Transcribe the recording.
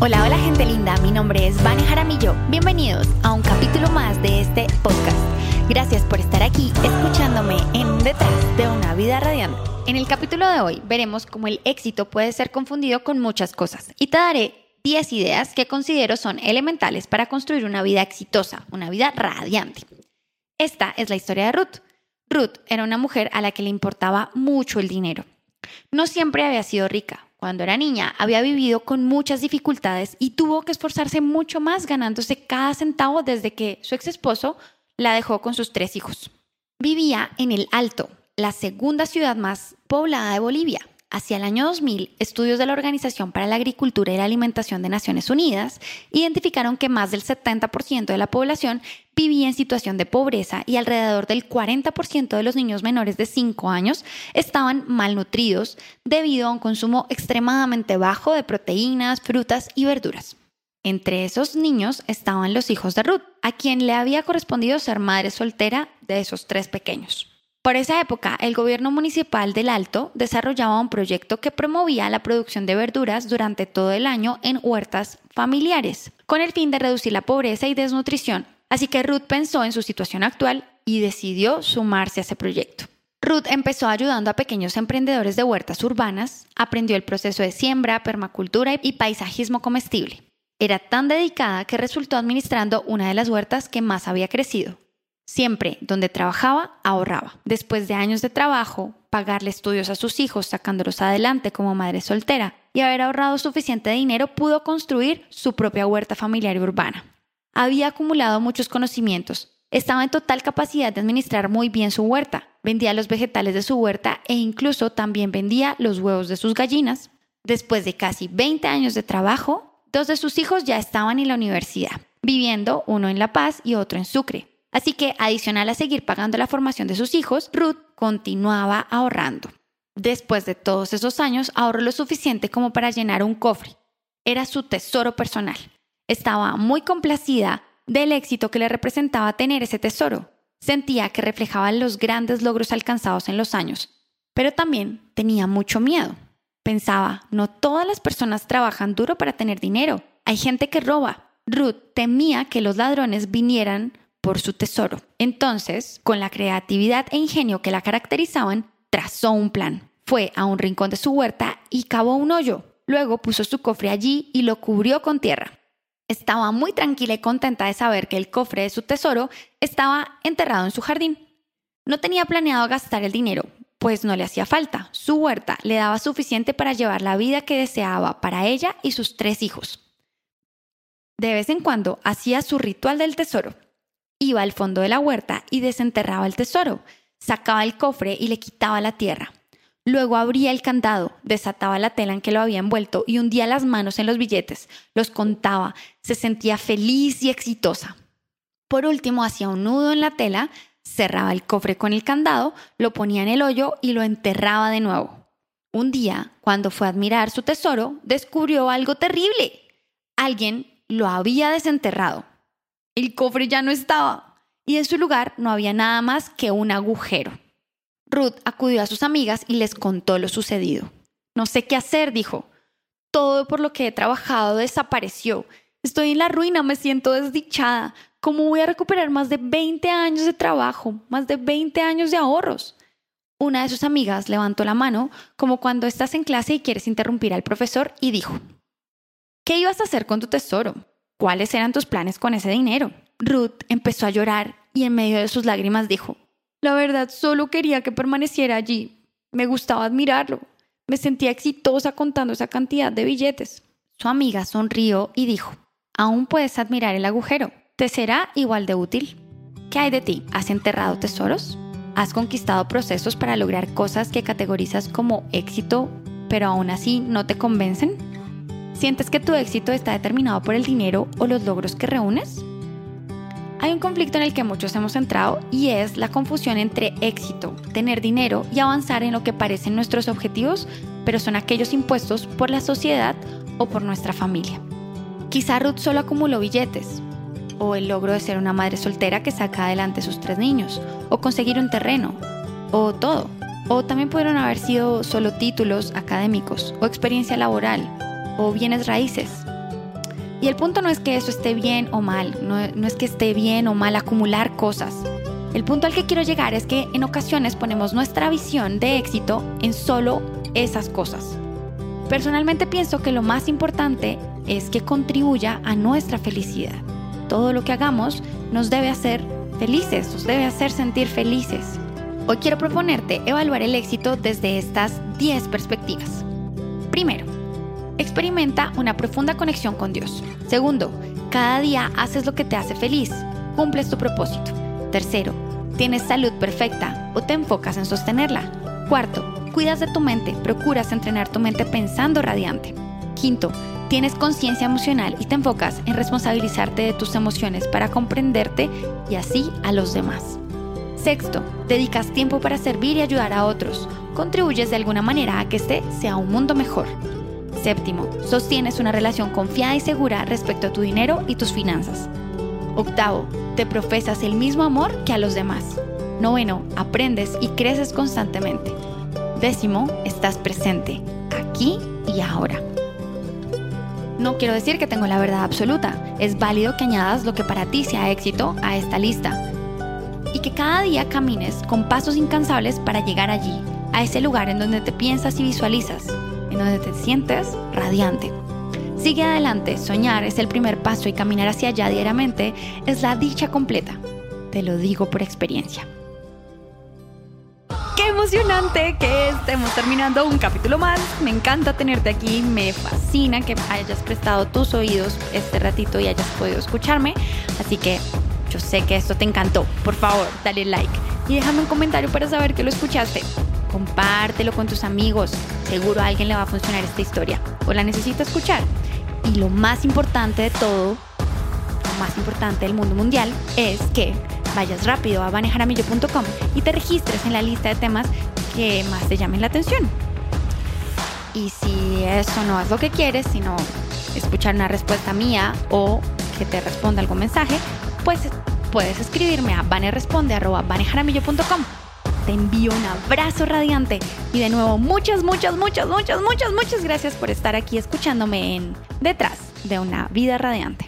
Hola, hola gente linda, mi nombre es Vane Jaramillo. Bienvenidos a un capítulo más de este podcast. Gracias por estar aquí escuchándome en Detrás de una vida radiante. En el capítulo de hoy veremos cómo el éxito puede ser confundido con muchas cosas y te daré 10 ideas que considero son elementales para construir una vida exitosa, una vida radiante. Esta es la historia de Ruth. Ruth era una mujer a la que le importaba mucho el dinero. No siempre había sido rica, cuando era niña había vivido con muchas dificultades y tuvo que esforzarse mucho más ganándose cada centavo desde que su ex esposo la dejó con sus tres hijos. Vivía en el Alto, la segunda ciudad más poblada de Bolivia. Hacia el año 2000, estudios de la Organización para la Agricultura y la Alimentación de Naciones Unidas identificaron que más del 70% de la población vivía en situación de pobreza y alrededor del 40% de los niños menores de 5 años estaban malnutridos debido a un consumo extremadamente bajo de proteínas, frutas y verduras. Entre esos niños estaban los hijos de Ruth, a quien le había correspondido ser madre soltera de esos tres pequeños. Por esa época, el gobierno municipal del Alto desarrollaba un proyecto que promovía la producción de verduras durante todo el año en huertas familiares, con el fin de reducir la pobreza y desnutrición. Así que Ruth pensó en su situación actual y decidió sumarse a ese proyecto. Ruth empezó ayudando a pequeños emprendedores de huertas urbanas, aprendió el proceso de siembra, permacultura y paisajismo comestible. Era tan dedicada que resultó administrando una de las huertas que más había crecido, Siempre donde trabajaba, ahorraba. Después de años de trabajo, pagarle estudios a sus hijos, sacándolos adelante como madre soltera, y haber ahorrado suficiente dinero, pudo construir su propia huerta familiar y urbana. Había acumulado muchos conocimientos, estaba en total capacidad de administrar muy bien su huerta, vendía los vegetales de su huerta e incluso también vendía los huevos de sus gallinas. Después de casi 20 años de trabajo, dos de sus hijos ya estaban en la universidad, viviendo uno en La Paz y otro en Sucre. Así que, adicional a seguir pagando la formación de sus hijos, Ruth continuaba ahorrando. Después de todos esos años, ahorró lo suficiente como para llenar un cofre. Era su tesoro personal. Estaba muy complacida del éxito que le representaba tener ese tesoro. Sentía que reflejaba los grandes logros alcanzados en los años, pero también tenía mucho miedo. Pensaba, no todas las personas trabajan duro para tener dinero. Hay gente que roba. Ruth temía que los ladrones vinieran por su tesoro. Entonces, con la creatividad e ingenio que la caracterizaban, trazó un plan. Fue a un rincón de su huerta y cavó un hoyo. Luego puso su cofre allí y lo cubrió con tierra. Estaba muy tranquila y contenta de saber que el cofre de su tesoro estaba enterrado en su jardín. No tenía planeado gastar el dinero, pues no le hacía falta. Su huerta le daba suficiente para llevar la vida que deseaba para ella y sus tres hijos. De vez en cuando hacía su ritual del tesoro, Iba al fondo de la huerta y desenterraba el tesoro, sacaba el cofre y le quitaba la tierra. Luego abría el candado, desataba la tela en que lo había envuelto y hundía las manos en los billetes, los contaba, se sentía feliz y exitosa. Por último, hacía un nudo en la tela, cerraba el cofre con el candado, lo ponía en el hoyo y lo enterraba de nuevo. Un día, cuando fue a admirar su tesoro, descubrió algo terrible. Alguien lo había desenterrado. El cofre ya no estaba y en su lugar no había nada más que un agujero. Ruth acudió a sus amigas y les contó lo sucedido. No sé qué hacer, dijo. Todo por lo que he trabajado desapareció. Estoy en la ruina, me siento desdichada. ¿Cómo voy a recuperar más de 20 años de trabajo, más de 20 años de ahorros? Una de sus amigas levantó la mano como cuando estás en clase y quieres interrumpir al profesor y dijo, ¿qué ibas a hacer con tu tesoro? ¿Cuáles eran tus planes con ese dinero? Ruth empezó a llorar y en medio de sus lágrimas dijo, La verdad solo quería que permaneciera allí. Me gustaba admirarlo. Me sentía exitosa contando esa cantidad de billetes. Su amiga sonrió y dijo, Aún puedes admirar el agujero. Te será igual de útil. ¿Qué hay de ti? ¿Has enterrado tesoros? ¿Has conquistado procesos para lograr cosas que categorizas como éxito, pero aún así no te convencen? ¿Sientes que tu éxito está determinado por el dinero o los logros que reúnes? Hay un conflicto en el que muchos hemos entrado y es la confusión entre éxito, tener dinero y avanzar en lo que parecen nuestros objetivos, pero son aquellos impuestos por la sociedad o por nuestra familia. Quizá Ruth solo acumuló billetes, o el logro de ser una madre soltera que saca adelante sus tres niños, o conseguir un terreno, o todo. O también pudieron haber sido solo títulos académicos o experiencia laboral o bienes raíces. Y el punto no es que eso esté bien o mal, no, no es que esté bien o mal acumular cosas. El punto al que quiero llegar es que en ocasiones ponemos nuestra visión de éxito en solo esas cosas. Personalmente pienso que lo más importante es que contribuya a nuestra felicidad. Todo lo que hagamos nos debe hacer felices, nos debe hacer sentir felices. Hoy quiero proponerte evaluar el éxito desde estas 10 perspectivas. Primero, experimenta una profunda conexión con Dios. Segundo, cada día haces lo que te hace feliz, cumples tu propósito. Tercero, tienes salud perfecta o te enfocas en sostenerla. Cuarto, cuidas de tu mente, procuras entrenar tu mente pensando radiante. Quinto, tienes conciencia emocional y te enfocas en responsabilizarte de tus emociones para comprenderte y así a los demás. Sexto, dedicas tiempo para servir y ayudar a otros. Contribuyes de alguna manera a que este sea un mundo mejor. Séptimo, sostienes una relación confiada y segura respecto a tu dinero y tus finanzas. Octavo, te profesas el mismo amor que a los demás. Noveno, aprendes y creces constantemente. Décimo, estás presente, aquí y ahora. No quiero decir que tengo la verdad absoluta, es válido que añadas lo que para ti sea éxito a esta lista. Y que cada día camines con pasos incansables para llegar allí, a ese lugar en donde te piensas y visualizas, en donde te sientes radiante. Sigue adelante, soñar es el primer paso y caminar hacia allá diariamente es la dicha completa. Te lo digo por experiencia. ¡Qué emocionante que estemos terminando un capítulo más! Me encanta tenerte aquí, me fascina que hayas prestado tus oídos este ratito y hayas podido escucharme. Así que yo sé que esto te encantó. Por favor, dale like y déjame un comentario para saber que lo escuchaste. Compártelo con tus amigos. Seguro a alguien le va a funcionar esta historia o la necesita escuchar. Y lo más importante de todo, lo más importante del mundo mundial, es que vayas rápido a manejaramillo.com y te registres en la lista de temas que más te llamen la atención. Y si eso no es lo que quieres, sino escuchar una respuesta mía o que te responda algún mensaje, pues puedes escribirme a vaneresponde.com. Te envío un abrazo radiante y de nuevo muchas, muchas, muchas, muchas, muchas, muchas gracias por estar aquí escuchándome en Detrás de una vida radiante.